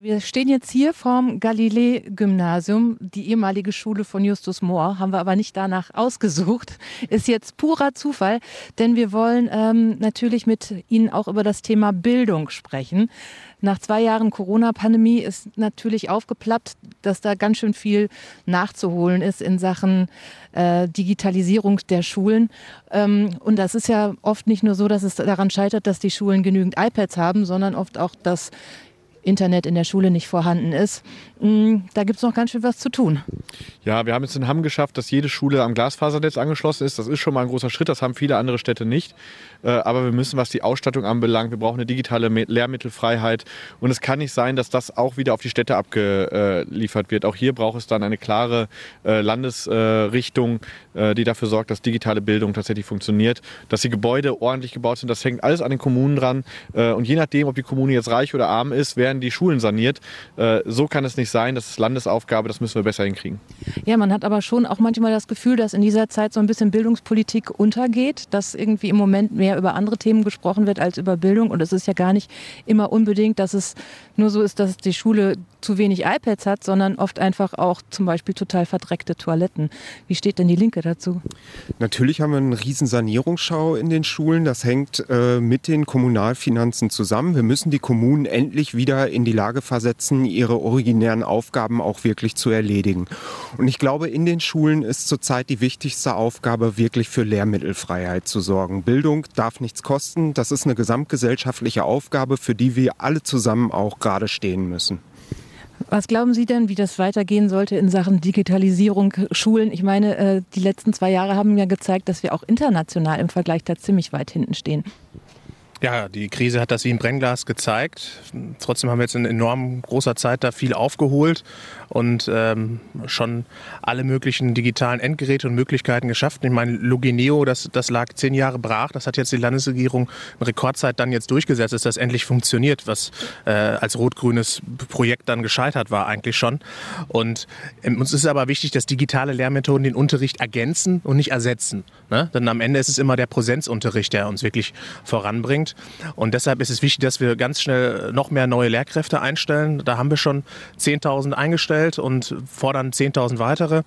Wir stehen jetzt hier vorm Galilei-Gymnasium, die ehemalige Schule von Justus Mohr, haben wir aber nicht danach ausgesucht. Ist jetzt purer Zufall, denn wir wollen ähm, natürlich mit Ihnen auch über das Thema Bildung sprechen. Nach zwei Jahren Corona-Pandemie ist natürlich aufgeplappt, dass da ganz schön viel nachzuholen ist in Sachen äh, Digitalisierung der Schulen. Ähm, und das ist ja oft nicht nur so, dass es daran scheitert, dass die Schulen genügend iPads haben, sondern oft auch, dass Internet in der Schule nicht vorhanden ist. Mm, da gibt es noch ganz schön was zu tun. Ja, wir haben jetzt in Hamm geschafft, dass jede Schule am Glasfasernetz angeschlossen ist. Das ist schon mal ein großer Schritt, das haben viele andere Städte nicht. Äh, aber wir müssen, was die Ausstattung anbelangt, wir brauchen eine digitale Lehrmittelfreiheit. Und es kann nicht sein, dass das auch wieder auf die Städte abgeliefert wird. Auch hier braucht es dann eine klare äh, Landesrichtung, äh, die dafür sorgt, dass digitale Bildung tatsächlich funktioniert. Dass die Gebäude ordentlich gebaut sind, das hängt alles an den Kommunen dran. Und je nachdem, ob die Kommune jetzt reich oder arm ist, werden die Schulen saniert. So kann es nicht sein. Das ist Landesaufgabe, das müssen wir besser hinkriegen. Ja, man hat aber schon auch manchmal das Gefühl, dass in dieser Zeit so ein bisschen Bildungspolitik untergeht, dass irgendwie im Moment mehr über andere Themen gesprochen wird als über Bildung. Und es ist ja gar nicht immer unbedingt, dass es nur so ist, dass die Schule zu wenig iPads hat, sondern oft einfach auch zum Beispiel total verdreckte Toiletten. Wie steht denn die Linke dazu? Natürlich haben wir einen riesen Sanierungsschau in den Schulen. Das hängt äh, mit den Kommunalfinanzen zusammen. Wir müssen die Kommunen endlich wieder in die Lage versetzen, ihre originären Aufgaben auch wirklich zu erledigen. Und ich glaube, in den Schulen ist zurzeit die wichtigste Aufgabe, wirklich für Lehrmittelfreiheit zu sorgen. Bildung darf nichts kosten. Das ist eine gesamtgesellschaftliche Aufgabe, für die wir alle zusammen auch gerade stehen müssen. Was glauben Sie denn, wie das weitergehen sollte in Sachen Digitalisierung Schulen? Ich meine, äh, die letzten zwei Jahre haben ja gezeigt, dass wir auch international im Vergleich da ziemlich weit hinten stehen. Ja, die Krise hat das wie ein Brennglas gezeigt. Trotzdem haben wir jetzt in enorm großer Zeit da viel aufgeholt und ähm, schon alle möglichen digitalen Endgeräte und Möglichkeiten geschaffen. Ich meine, Logineo, das, das lag zehn Jahre brach. Das hat jetzt die Landesregierung in Rekordzeit dann jetzt durchgesetzt, dass das endlich funktioniert, was äh, als rot-grünes Projekt dann gescheitert war eigentlich schon. Und ähm, uns ist aber wichtig, dass digitale Lehrmethoden den Unterricht ergänzen und nicht ersetzen. Ne? Denn am Ende ist es immer der Präsenzunterricht, der uns wirklich voranbringt sind. Und deshalb ist es wichtig, dass wir ganz schnell noch mehr neue Lehrkräfte einstellen. Da haben wir schon 10.000 eingestellt und fordern 10.000 weitere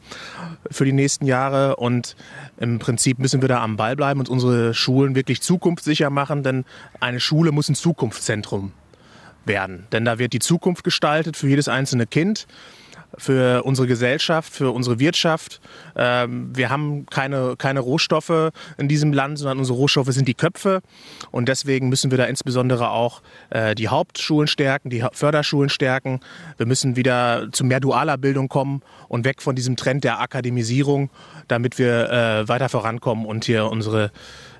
für die nächsten Jahre. Und im Prinzip müssen wir da am Ball bleiben und unsere Schulen wirklich zukunftssicher machen, denn eine Schule muss ein Zukunftszentrum werden. Denn da wird die Zukunft gestaltet für jedes einzelne Kind für unsere Gesellschaft, für unsere Wirtschaft. Ähm, wir haben keine, keine Rohstoffe in diesem Land, sondern unsere Rohstoffe sind die Köpfe. Und deswegen müssen wir da insbesondere auch äh, die Hauptschulen stärken, die Förderschulen stärken. Wir müssen wieder zu mehr dualer Bildung kommen und weg von diesem Trend der Akademisierung, damit wir äh, weiter vorankommen und hier unsere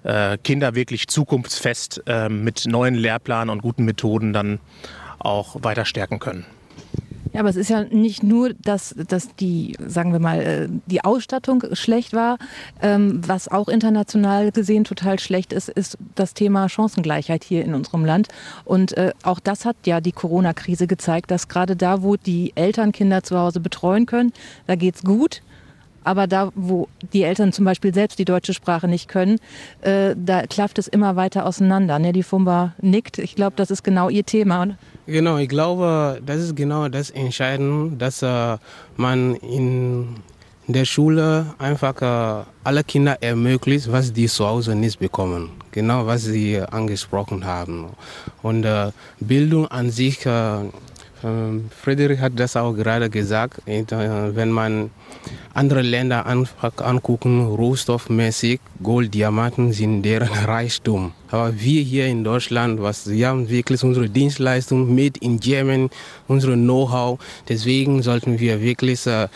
äh, Kinder wirklich zukunftsfest mit neuen Lehrplänen und guten Methoden dann auch weiter stärken können. Ja, aber es ist ja nicht nur, dass, dass die, sagen wir mal, äh, die Ausstattung schlecht war. Ähm, was auch international gesehen total schlecht ist, ist das Thema Chancengleichheit hier in unserem Land. Und äh, auch das hat ja die Corona-Krise gezeigt, dass gerade da, wo die Eltern Kinder zu Hause betreuen können, da geht's gut. Aber da, wo die Eltern zum Beispiel selbst die deutsche Sprache nicht können, äh, da klafft es immer weiter auseinander. Ne? Die Fumba nickt. Ich glaube, das ist genau ihr Thema. Genau, ich glaube, das ist genau das Entscheidende, dass äh, man in der Schule einfach äh, alle Kinder ermöglicht, was die zu Hause nicht bekommen. Genau, was Sie angesprochen haben. Und äh, Bildung an sich äh, Friedrich hat das auch gerade gesagt, äh, wenn man andere Länder angucken, rohstoffmäßig, Gold, Diamanten sind deren Reichtum. Aber wir hier in Deutschland, was, wir haben wirklich unsere Dienstleistung mit in Yemen, unsere Know-how. Deswegen sollten wir wirklich äh,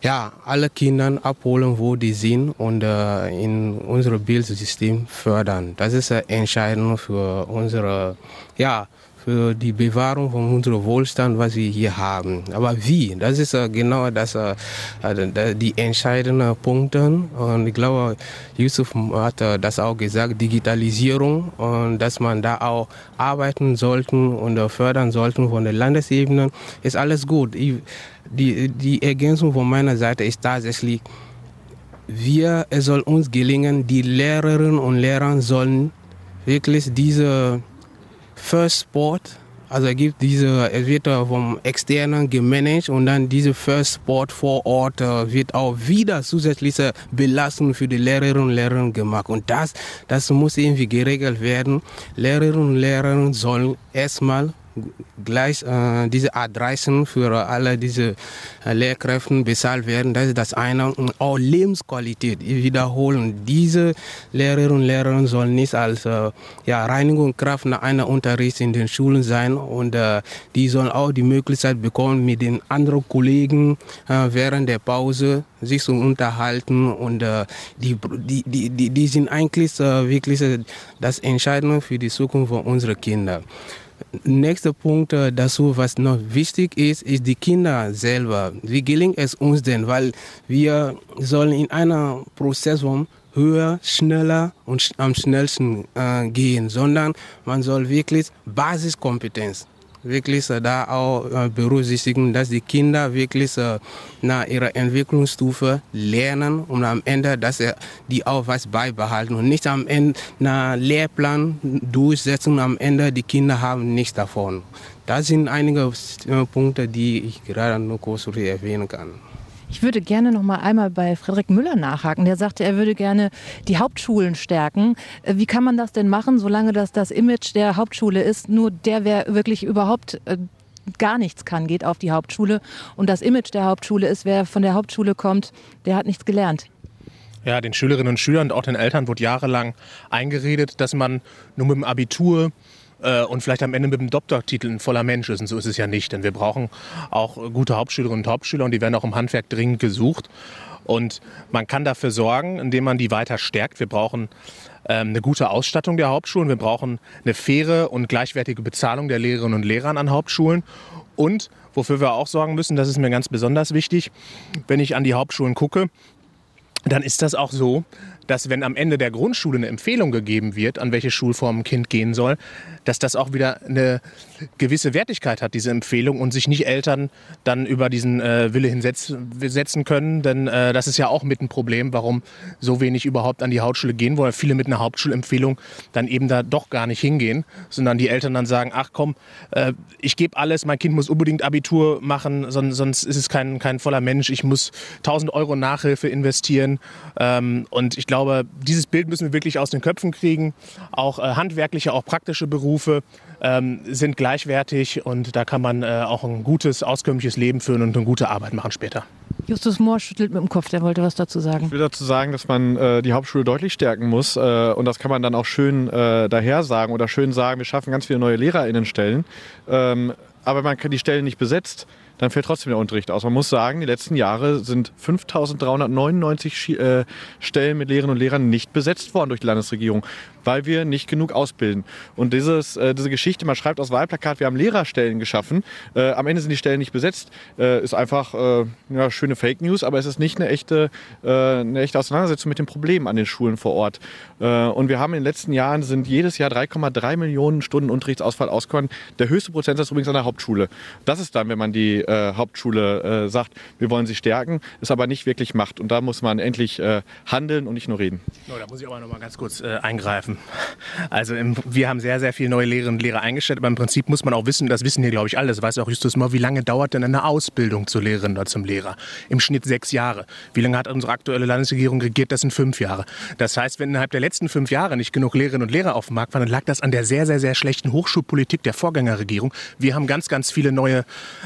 ja, alle Kinder abholen, wo die sind und äh, in unser Bildsystem fördern. Das ist entscheidend für unsere ja, für die Bewahrung von unserem Wohlstand, was wir hier haben. Aber wie? Das ist äh, genau das, äh, äh, die entscheidenden Punkte. Und ich glaube, Yusuf hat das auch gesagt, Digitalisierung und dass man da auch arbeiten sollte und fördern sollte von der Landesebene, ist alles gut. die, die Ergänzung von meiner Seite ist tatsächlich, wir, es soll uns gelingen, die Lehrerinnen und Lehrer sollen wirklich diese First Sport Also es gibt diese, es wird vom externen gemanagt und dann diese First Sport vor Ort wird auch wieder zusätzliche Belastung für die Lehrerinnen und Lehrer gemacht. Und das, das muss irgendwie geregelt werden. Lehrerinnen und Lehrer sollen erstmal gleich äh, diese Adressen für alle diese äh, Lehrkräfte bezahlt werden. Das ist das eine. Und auch Lebensqualität. Ich wiederhole, diese Lehrerinnen und Lehrer sollen nicht als äh, ja, Reinigungskraft nach einer Unterricht in den Schulen sein und äh, die sollen auch die Möglichkeit bekommen, mit den anderen Kollegen äh, während der Pause sich zu unterhalten und äh, die, die, die, die sind eigentlich wirklich das Entscheidende für die Zukunft von unseren Kindern. Nächster Punkt äh, dazu, was noch wichtig ist, ist die Kinder selber. Wie gelingt es uns denn? Weil wir sollen in einer Prozessform höher, schneller und am schnellsten äh, gehen, sondern man soll wirklich Basiskompetenz wirklich da auch äh, berücksichtigen, dass die Kinder wirklich äh, nach ihrer Entwicklungsstufe lernen und am Ende, dass die auch was beibehalten und nicht am Ende nach Lehrplan durchsetzen und am Ende die Kinder haben nichts davon. Das sind einige äh, Punkte, die ich gerade nur kurz erwähnen kann. Ich würde gerne noch mal einmal bei Frederik Müller nachhaken. Der sagte, er würde gerne die Hauptschulen stärken. Äh, wie kann man das denn machen, solange das das Image der Hauptschule ist? Nur der, wer wirklich überhaupt äh, gar nichts kann, geht auf die Hauptschule. Und das Image der Hauptschule ist, wer von der Hauptschule kommt, der hat nichts gelernt. Ja, den Schülerinnen und Schülern und auch den Eltern wurde jahrelang eingeredet, dass man nur mit dem Abitur äh, und vielleicht am Ende mit dem Doktortitel ein voller Mensch ist. Und so ist es ja nicht, denn wir brauchen auch gute Hauptschülerinnen und Hauptschüler und die werden auch im Handwerk dringend gesucht. Und man kann dafür sorgen, indem man die weiter stärkt. Wir brauchen ähm, eine gute Ausstattung der Hauptschulen. Wir brauchen eine faire und gleichwertige Bezahlung der Lehrerinnen und Lehrer an Hauptschulen. Und wofür wir auch sorgen müssen, das ist mir ganz besonders wichtig, wenn ich an die Hauptschulen gucke, dann ist das auch so, dass wenn am Ende der Grundschule eine Empfehlung gegeben wird, an welche Schulform ein Kind gehen soll, dass das auch wieder eine gewisse Wertigkeit hat, diese Empfehlung, und sich nicht Eltern dann über diesen äh, Wille hinsetzen können. Denn äh, das ist ja auch mit ein Problem, warum so wenig überhaupt an die Hauptschule gehen wollen. Viele mit einer Hauptschulempfehlung dann eben da doch gar nicht hingehen, sondern die Eltern dann sagen, ach komm, äh, ich gebe alles, mein Kind muss unbedingt Abitur machen, sonst, sonst ist es kein, kein voller Mensch, ich muss 1000 Euro Nachhilfe investieren. Ähm, und ich glaube, glaube, dieses Bild müssen wir wirklich aus den Köpfen kriegen. Auch äh, handwerkliche, auch praktische Berufe ähm, sind gleichwertig und da kann man äh, auch ein gutes, auskömmliches Leben führen und eine gute Arbeit machen später. Justus Mohr schüttelt mit dem Kopf, der wollte was dazu sagen. Ich will dazu sagen, dass man äh, die Hauptschule deutlich stärken muss äh, und das kann man dann auch schön äh, daher sagen oder schön sagen, wir schaffen ganz viele neue LehrerInnenstellen, ähm, aber man kann die Stellen nicht besetzt dann fällt trotzdem der Unterricht aus. Man muss sagen, die letzten Jahre sind 5.399 äh, Stellen mit Lehrerinnen und Lehrern nicht besetzt worden durch die Landesregierung weil wir nicht genug ausbilden. Und dieses, äh, diese Geschichte, man schreibt aus Wahlplakat, wir haben Lehrerstellen geschaffen, äh, am Ende sind die Stellen nicht besetzt, äh, ist einfach äh, ja, schöne Fake News, aber es ist nicht eine echte, äh, eine echte Auseinandersetzung mit den Problemen an den Schulen vor Ort. Äh, und wir haben in den letzten Jahren sind jedes Jahr 3,3 Millionen Stunden Unterrichtsausfall ausgekommen. Der höchste Prozentsatz übrigens an der Hauptschule. Das ist dann, wenn man die Hauptschule sagt, wir wollen sie stärken, es aber nicht wirklich macht. Und da muss man endlich handeln und nicht nur reden. No, da muss ich aber noch mal ganz kurz eingreifen. Also im, wir haben sehr, sehr viele neue Lehrerinnen und Lehrer eingestellt, aber im Prinzip muss man auch wissen, das wissen hier glaube ich alle, das weiß auch Justus mal, wie lange dauert denn eine Ausbildung zur Lehrerin oder zum Lehrer? Im Schnitt sechs Jahre. Wie lange hat unsere aktuelle Landesregierung regiert? Das sind fünf Jahre. Das heißt, wenn innerhalb der letzten fünf Jahre nicht genug Lehrerinnen und Lehrer auf dem Markt waren, dann lag das an der sehr, sehr, sehr schlechten Hochschulpolitik der Vorgängerregierung. Wir haben ganz, ganz viele neue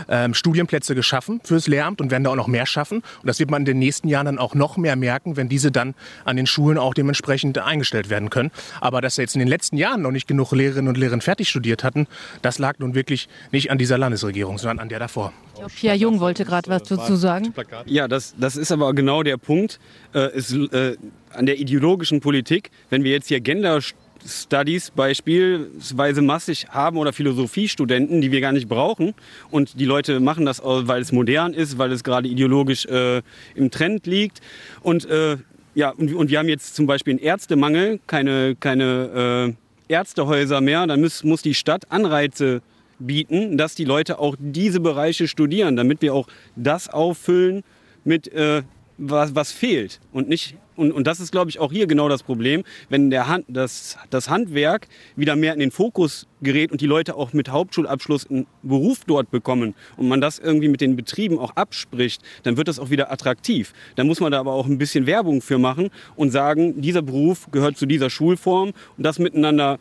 ähm, Studienplätze geschaffen fürs Lehramt und werden da auch noch mehr schaffen. Und das wird man in den nächsten Jahren dann auch noch mehr merken, wenn diese dann an den Schulen auch dementsprechend eingestellt werden können. Aber dass jetzt in den letzten Jahren noch nicht genug Lehrerinnen und Lehrer fertig studiert hatten, das lag nun wirklich nicht an dieser Landesregierung, sondern an der davor. Pia Jung wollte gerade was dazu sagen. Ja, das, das ist aber genau der Punkt. Äh, ist, äh, an der ideologischen Politik, wenn wir jetzt hier Gender Studies beispielsweise massig haben oder Philosophiestudenten, die wir gar nicht brauchen. Und die Leute machen das, weil es modern ist, weil es gerade ideologisch äh, im Trend liegt. Und äh, ja, und, und wir haben jetzt zum Beispiel einen Ärztemangel, keine, keine äh, Ärztehäuser mehr. Dann muss, muss die Stadt Anreize bieten, dass die Leute auch diese Bereiche studieren, damit wir auch das auffüllen mit, äh, was, was fehlt und nicht und, und das ist, glaube ich, auch hier genau das Problem, wenn der Hand, das, das Handwerk wieder mehr in den Fokus gerät und die Leute auch mit Hauptschulabschluss einen Beruf dort bekommen und man das irgendwie mit den Betrieben auch abspricht, dann wird das auch wieder attraktiv. Dann muss man da aber auch ein bisschen Werbung für machen und sagen, dieser Beruf gehört zu dieser Schulform und das miteinander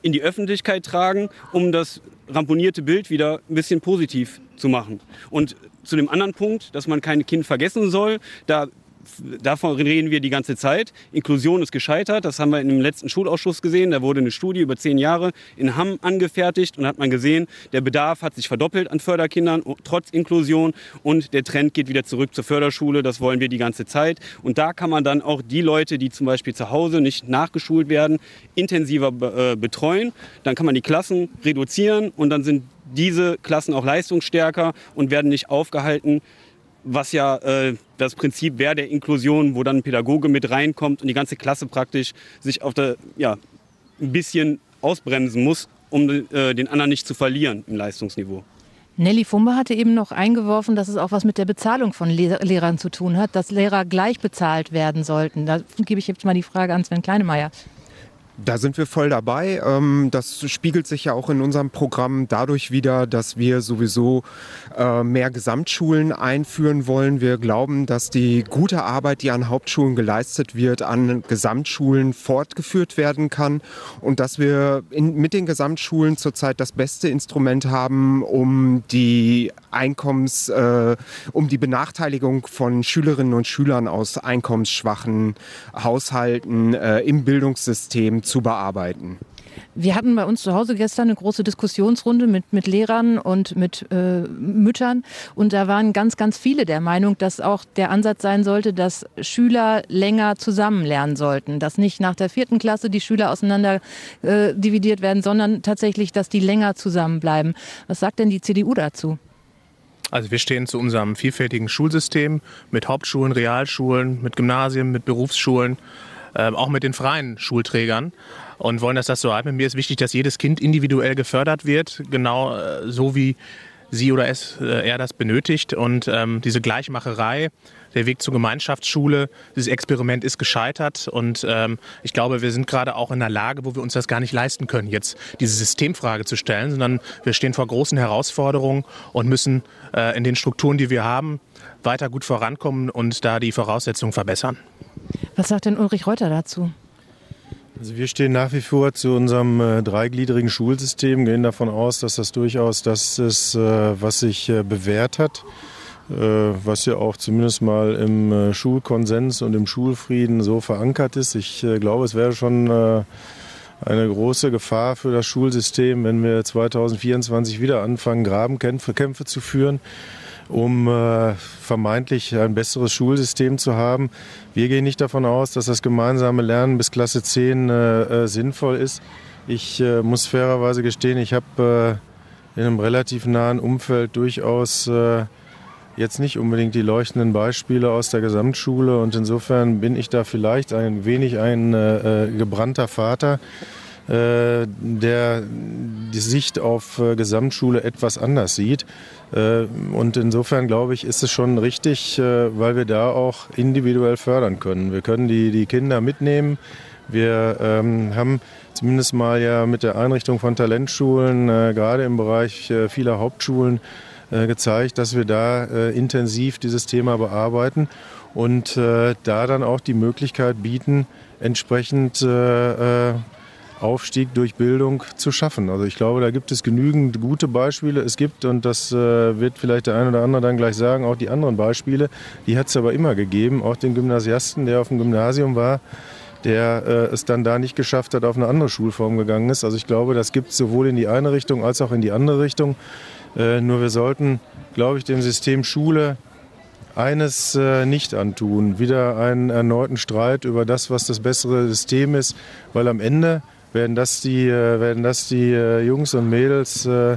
in die Öffentlichkeit tragen, um das ramponierte Bild wieder ein bisschen positiv zu machen. Und zu dem anderen Punkt, dass man kein Kind vergessen soll, da davon reden wir die ganze Zeit. Inklusion ist gescheitert. Das haben wir im letzten Schulausschuss gesehen. Da wurde eine Studie über zehn Jahre in Hamm angefertigt und hat man gesehen, der Bedarf hat sich verdoppelt an Förderkindern trotz Inklusion und der Trend geht wieder zurück zur Förderschule. Das wollen wir die ganze Zeit. Und da kann man dann auch die Leute, die zum Beispiel zu Hause nicht nachgeschult werden, intensiver äh, betreuen. Dann kann man die Klassen reduzieren und dann sind diese Klassen auch leistungsstärker und werden nicht aufgehalten, was ja äh, das Prinzip wäre der Inklusion, wo dann ein Pädagoge mit reinkommt und die ganze Klasse praktisch sich auf der, ja, ein bisschen ausbremsen muss, um äh, den anderen nicht zu verlieren im Leistungsniveau. Nelly Fumbe hatte eben noch eingeworfen, dass es auch was mit der Bezahlung von Lehrern zu tun hat, dass Lehrer gleich bezahlt werden sollten. Da gebe ich jetzt mal die Frage an Sven Kleinemeier. Da sind wir voll dabei. Ähm, das spiegelt sich ja auch in unserem Programm dadurch wieder, dass wir sowieso äh, mehr Gesamtschulen einführen wollen. Wir glauben, dass die gute Arbeit, die an Hauptschulen geleistet wird, an Gesamtschulen fortgeführt werden kann und dass wir mit den Gesamtschulen zurzeit das beste Instrument haben, um die Einkommens, äh, um die Benachteiligung von Schülerinnen und Schülern aus einkommensschwachen Haushalten äh, im Bildungssystem zu bearbeiten. Wir hatten bei uns zu Hause gestern eine große Diskussionsrunde mit, mit Lehrern und mit äh, Müttern. Und da waren ganz, ganz viele der Meinung, dass auch der Ansatz sein sollte, dass Schüler länger zusammen lernen sollten. Dass nicht nach der vierten Klasse die Schüler auseinander äh, dividiert werden, sondern tatsächlich, dass die länger zusammenbleiben. Was sagt denn die CDU dazu? Also wir stehen zu unserem vielfältigen Schulsystem mit Hauptschulen, Realschulen, mit Gymnasien, mit Berufsschulen, auch mit den freien Schulträgern und wollen, dass das so halten. Mir ist wichtig, dass jedes Kind individuell gefördert wird, genau äh, so wie sie oder es, äh, er das benötigt. Und ähm, diese Gleichmacherei, der Weg zur Gemeinschaftsschule, dieses Experiment ist gescheitert. Und ähm, ich glaube, wir sind gerade auch in einer Lage, wo wir uns das gar nicht leisten können, jetzt diese Systemfrage zu stellen, sondern wir stehen vor großen Herausforderungen und müssen äh, in den Strukturen, die wir haben, weiter gut vorankommen und da die Voraussetzungen verbessern. Was sagt denn Ulrich Reuter dazu? Also wir stehen nach wie vor zu unserem äh, dreigliedrigen Schulsystem, gehen davon aus, dass das durchaus das ist, äh, was sich äh, bewährt hat. Äh, was ja auch zumindest mal im äh, Schulkonsens und im Schulfrieden so verankert ist. Ich äh, glaube, es wäre schon eine große Gefahr für das Schulsystem, wenn wir 2024 wieder anfangen, Grabenkämpfe Kämpfe zu führen, um vermeintlich ein besseres Schulsystem zu haben. Wir gehen nicht davon aus, dass das gemeinsame Lernen bis Klasse 10 sinnvoll ist. Ich muss fairerweise gestehen, ich habe in einem relativ nahen Umfeld durchaus jetzt nicht unbedingt die leuchtenden Beispiele aus der Gesamtschule und insofern bin ich da vielleicht ein wenig ein äh, gebrannter Vater, äh, der die Sicht auf äh, Gesamtschule etwas anders sieht. Äh, und insofern glaube ich, ist es schon richtig, äh, weil wir da auch individuell fördern können. Wir können die, die Kinder mitnehmen. Wir ähm, haben zumindest mal ja mit der Einrichtung von Talentschulen, äh, gerade im Bereich vieler Hauptschulen, äh, gezeigt, dass wir da äh, intensiv dieses Thema bearbeiten und äh, da dann auch die Möglichkeit bieten, entsprechend Aufstieg durch Bildung zu schaffen. Also ich glaube, da gibt es genügend gute Beispiele. Es gibt, und das wird vielleicht der eine oder andere dann gleich sagen, auch die anderen Beispiele, die hat es aber immer gegeben. Auch den Gymnasiasten, der auf dem Gymnasium war, der äh, es dann da nicht geschafft hat, auf eine andere Schulform gegangen ist. Also ich glaube, das gibt es sowohl in die eine Richtung als auch in die andere Richtung. Äh, nur wir sollten, glaube ich, dem System Schule eines äh, nicht antun. Wieder einen erneuten Streit über das, was das bessere System ist, weil am Ende werden das die, äh, werden das die äh, Jungs und Mädels, äh,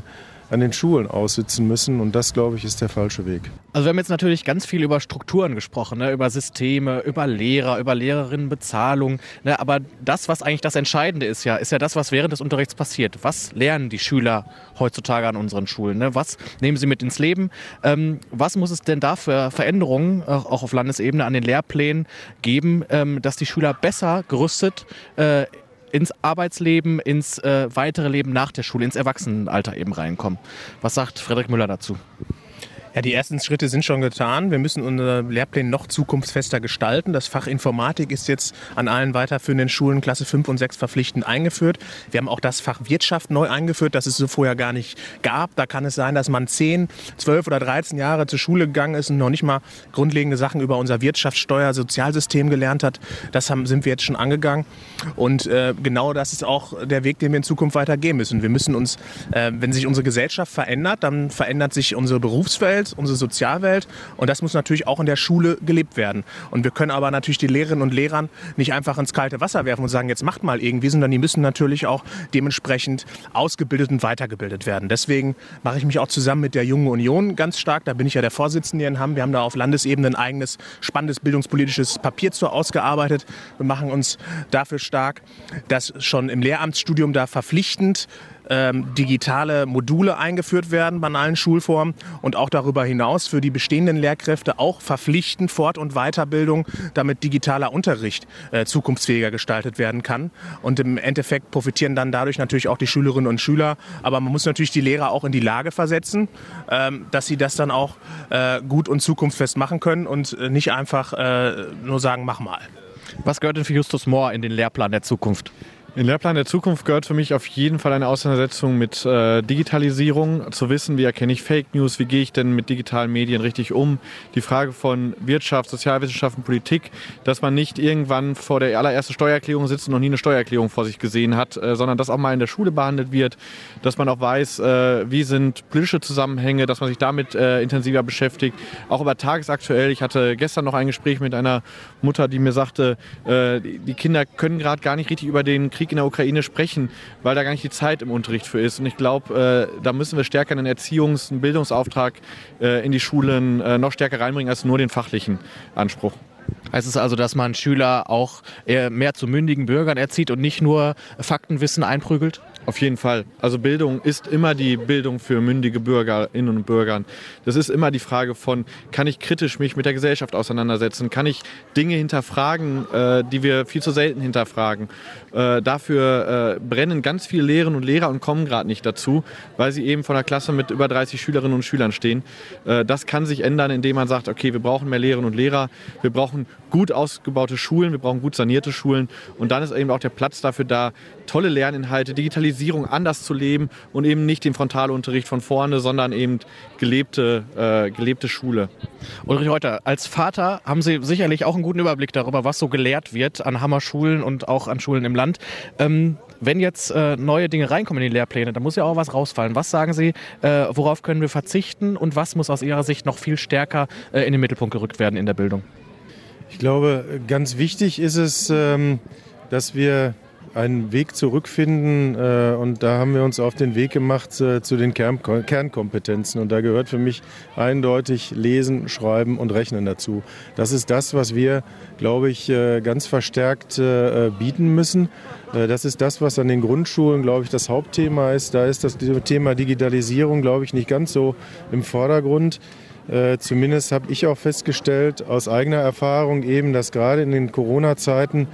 an den Schulen aussitzen müssen. Und das, glaube ich, ist der falsche Weg. Also wir haben jetzt natürlich ganz viel über Strukturen gesprochen, ne? über Systeme, über Lehrer, über Lehrerinnenbezahlung. Ne? Aber das, was eigentlich das Entscheidende ist, ja, ist ja das, was während des Unterrichts passiert. Was lernen die Schüler heutzutage an unseren Schulen? Ne? Was nehmen sie mit ins Leben? Ähm, was muss es denn da für Veränderungen, auch auf Landesebene, an den Lehrplänen geben, ähm, dass die Schüler besser gerüstet äh, ins Arbeitsleben, ins äh, weitere Leben nach der Schule, ins Erwachsenenalter eben reinkommen. Was sagt Frederik Müller dazu? Ja, die ersten Schritte sind schon getan. Wir müssen unsere Lehrpläne noch zukunftsfester gestalten. Das Fach Informatik ist jetzt an allen weiterführenden Schulen Klasse 5 und 6 verpflichtend eingeführt. Wir haben auch das Fach Wirtschaft neu eingeführt, das es so vorher gar nicht gab. Da kann es sein, dass man 10, 12 oder 13 Jahre zur Schule gegangen ist und noch nicht mal grundlegende Sachen über unser Wirtschaftssteuer, Sozialsystem gelernt hat. Das haben, sind wir jetzt schon angegangen. Und äh, genau das ist auch der Weg, den wir in Zukunft weitergehen müssen. Wir müssen uns, äh, wenn sich unsere Gesellschaft verändert, dann verändert sich unsere Berufswelt Umwelt, unsere Sozialwelt. Und das muss natürlich auch in der Schule gelebt werden. Und wir können aber natürlich die Lehrerinnen und Lehrern nicht einfach ins kalte Wasser werfen und sagen, jetzt macht mal irgendwie, sondern die müssen natürlich auch dementsprechend ausgebildet und weitergebildet werden. Deswegen mache ich mich auch zusammen mit der Jungen Union ganz stark. Da bin ich ja der Vorsitzende in Hamm. Wir haben da auf Landesebene ein eigenes spannendes bildungspolitisches Papier zu ausgearbeitet. Wir machen uns dafür stark, dass schon im Lehramtsstudium da verpflichtend ähm, digitale Module eingeführt werden bei allen Schulformen und auch darüber hinaus für die bestehenden Lehrkräfte auch verpflichtend Fort- und Weiterbildung, damit digitaler Unterricht äh, zukunftsfähiger gestaltet werden kann. Und im Endeffekt profitieren dann dadurch natürlich auch die Schülerinnen und Schüler. Aber man muss natürlich die Lehrer auch in die Lage versetzen, ähm, dass sie das dann auch äh, gut und zukunftsfest machen können und äh, nicht einfach äh, nur sagen, mach mal. Was gehört denn für Justus Mohr in den Lehrplan der Zukunft? In Lehrplan der Zukunft gehört für mich auf jeden Fall eine Auseinandersetzung mit äh, Digitalisierung, zu wissen, wie erkenne ich Fake News, wie gehe ich denn mit digitalen Medien richtig um, die Frage von Wirtschaft, Sozialwissenschaften, Politik, dass man nicht irgendwann vor der allerersten Steuererklärung sitzt und noch nie eine Steuererklärung vor sich gesehen hat, äh, sondern dass auch mal in der Schule behandelt wird, dass man auch weiß, äh, wie sind politische Zusammenhänge, dass man sich damit äh, intensiver beschäftigt, auch über tagesaktuell. Ich hatte gestern noch ein Gespräch mit einer Mutter, die mir sagte, äh, die Kinder können gerade gar nicht richtig über den Krieg Krieg in der Ukraine sprechen, weil da gar nicht die Zeit im Unterricht für ist. Und ich glaube, äh, da müssen wir stärker einen Erziehungs-, einen Bildungsauftrag äh, in die Schulen äh, noch stärker reinbringen als nur den fachlichen Anspruch. Heißt es also, dass man Schüler auch mehr zu mündigen Bürgern erzieht und nicht nur Faktenwissen einprügelt? Auf jeden Fall. Also Bildung ist immer die Bildung für mündige Bürgerinnen und Bürger. Das ist immer die Frage von, kann ich kritisch mich mit der Gesellschaft auseinandersetzen? Kann ich Dinge hinterfragen, äh, die wir viel zu selten hinterfragen? Äh, dafür äh, brennen ganz viele Lehrerinnen und Lehrer und kommen gerade nicht dazu, weil sie eben von einer Klasse mit über 30 Schülerinnen und Schülern stehen. Äh, das kann sich ändern, indem man sagt, okay, wir brauchen mehr Lehrerinnen und Lehrer, wir brauchen gut ausgebaute Schulen, wir brauchen gut sanierte Schulen und dann ist eben auch der Platz dafür da, tolle Lerninhalte, Digitalisierung anders zu leben und eben nicht den Frontalunterricht von vorne, sondern eben gelebte, äh, gelebte Schule. Ulrich Reuter, als Vater haben Sie sicherlich auch einen guten Überblick darüber, was so gelehrt wird an Hammerschulen und auch an Schulen im Land. Ähm, wenn jetzt äh, neue Dinge reinkommen in die Lehrpläne, dann muss ja auch was rausfallen. Was sagen Sie, äh, worauf können wir verzichten und was muss aus Ihrer Sicht noch viel stärker äh, in den Mittelpunkt gerückt werden in der Bildung? Ich glaube, ganz wichtig ist es, ähm, dass wir einen Weg zurückfinden äh, und da haben wir uns auf den Weg gemacht äh, zu den Kern Kernkompetenzen und da gehört für mich eindeutig Lesen, Schreiben und Rechnen dazu. Das ist das, was wir, glaube ich, äh, ganz verstärkt äh, bieten müssen. Äh, das ist das, was an den Grundschulen, glaube ich, das Hauptthema ist. Da ist das Thema Digitalisierung, glaube ich, nicht ganz so im Vordergrund. Äh, zumindest habe ich auch festgestellt aus eigener Erfahrung eben, dass gerade in den Corona-Zeiten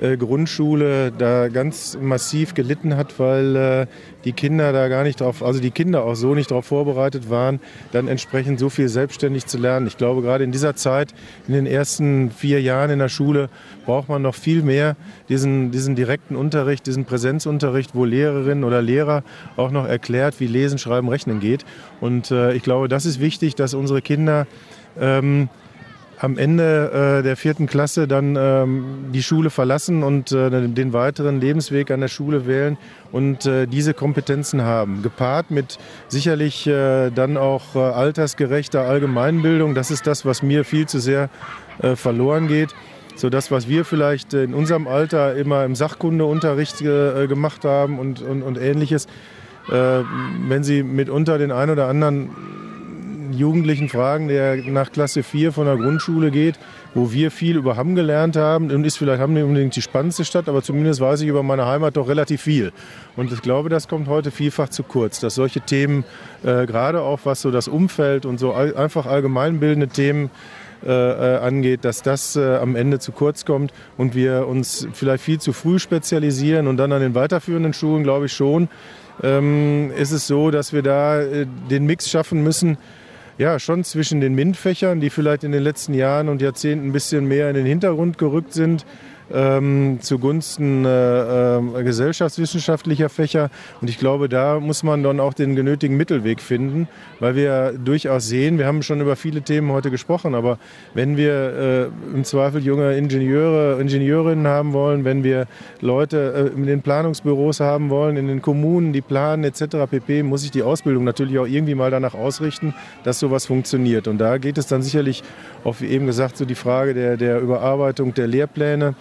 äh, Grundschule da ganz massiv gelitten hat, weil äh, die Kinder da gar nicht drauf, also die Kinder auch so nicht darauf vorbereitet waren, dann entsprechend so viel selbstständig zu lernen. Ich glaube, gerade in dieser Zeit, in den ersten vier Jahren in der Schule, braucht man noch viel mehr diesen, diesen direkten Unterricht, diesen Präsenzunterricht, wo Lehrerinnen oder Lehrer auch noch erklärt, wie Lesen, Schreiben, Rechnen geht. Und äh, ich glaube, das ist wichtig, dass unsere Kinder ähm, am Ende äh, der vierten Klasse dann ähm, die Schule verlassen und äh, den weiteren Lebensweg an der Schule wählen und äh, diese Kompetenzen haben. Gepaart mit sicherlich äh, dann auch äh, altersgerechter Allgemeinbildung. Das ist das, was mir viel zu sehr äh, verloren geht. So das, was wir vielleicht in unserem Alter immer im Sachkundeunterricht gemacht haben und, und, und ähnliches äh, wenn Sie mitunter den einen oder anderen Jugendlichen fragen, der nach Klasse 4 von der Grundschule geht, wo wir viel über Hamm gelernt haben. Und ist vielleicht Hamm nicht unbedingt die spannendste Stadt, aber zumindest weiß ich über meine Heimat doch relativ viel. Und ich glaube, das kommt heute vielfach zu kurz, dass solche Themen, äh, gerade auch was so das Umfeld und so all, einfach allgemeinbildende Themen äh, äh, angeht, dass das äh, am Ende zu kurz kommt und wir uns vielleicht viel zu früh spezialisieren und dann an den weiterführenden Schulen, glaube ich schon, ähm, ist es so, dass wir da äh, den Mix schaffen müssen, ja, schon zwischen den MINT-Fächern, die vielleicht in den letzten Jahren und Jahrzehnten ein bisschen mehr in den Hintergrund gerückt sind, ähm, zugunsten äh, äh, gesellschaftswissenschaftlicher Fächer. Und ich glaube, da muss man dann auch den genötigen Mittelweg finden, weil wir durchaus sehen, wir haben schon über viele Themen heute gesprochen, aber wenn wir äh, im Zweifel junge Ingenieure, Ingenieurinnen haben wollen, wenn wir Leute äh, in den Planungsbüros haben wollen, in den Kommunen, die planen etc. pp., muss ich die Ausbildung natürlich auch irgendwie mal danach ausrichten, dass sowas funktioniert. Und da geht es dann sicherlich auch, wie eben gesagt, so die Frage der, der Überarbeitung der Lehrpläne.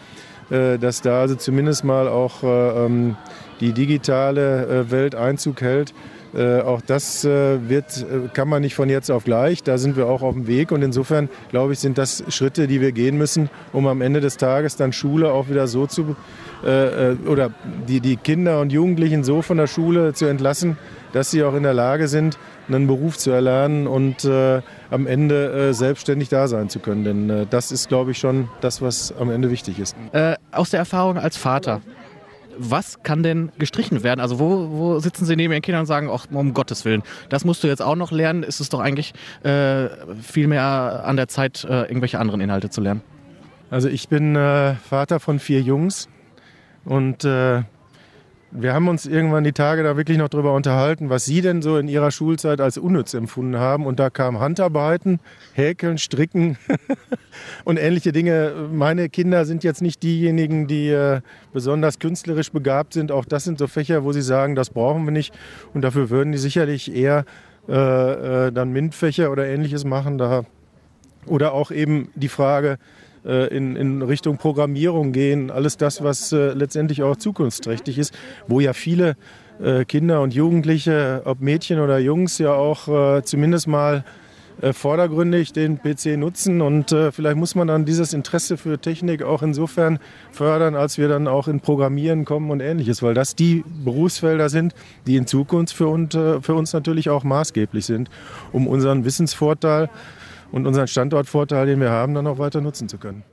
Äh, dass da also zumindest mal auch äh, ähm, die digitale äh, Welt Einzug hält. Auch das wird, kann man nicht von jetzt auf gleich. Da sind wir auch auf dem Weg. Und insofern, glaube ich, sind das Schritte, die wir gehen müssen, um am Ende des Tages dann Schule auch wieder so zu, oder die, die Kinder und Jugendlichen so von der Schule zu entlassen, dass sie auch in der Lage sind, einen Beruf zu erlernen und äh, am Ende äh, selbstständig da sein zu können. Denn äh, das ist, glaube ich, schon das, was am Ende wichtig ist. Äh, aus der Erfahrung als Vater, was kann denn gestrichen werden? Also wo, wo sitzen Sie neben Ihren Kindern und sagen, ach, um Gottes Willen, das musst du jetzt auch noch lernen? Ist es doch eigentlich äh, viel mehr an der Zeit, äh, irgendwelche anderen Inhalte zu lernen? Also ich bin Vater von vier Jungs und wir haben uns irgendwann die Tage da wirklich noch drüber unterhalten, was Sie denn so in Ihrer Schulzeit als unnütz empfunden haben. Und da kam Handarbeiten, Häkeln, Stricken und ähnliche Dinge. Meine Kinder sind jetzt nicht diejenigen, die äh, besonders künstlerisch begabt sind. Auch das sind so Fächer, wo sie sagen, das brauchen wir nicht. Und dafür würden die sicherlich eher äh, äh, dann MINT-Fächer oder ähnliches machen. Da, oder auch eben die Frage, in, in Richtung Programmierung gehen, alles das, was äh, letztendlich auch zukunftsträchtig ist, wo ja viele äh, Kinder und Jugendliche, ob Mädchen oder Jungs, ja auch zumindest mal vordergründig den PC nutzen. Und äh, vielleicht muss man dann dieses Interesse für Technik auch insofern fördern, als wir dann auch in Programmieren kommen und ähnliches, weil das die Berufsfelder sind, die in Zukunft für, und, äh, für uns natürlich auch maßgeblich sind, um unseren Wissensvorteil und unseren Standortvorteil, den wir haben, dann auch weiter nutzen zu können.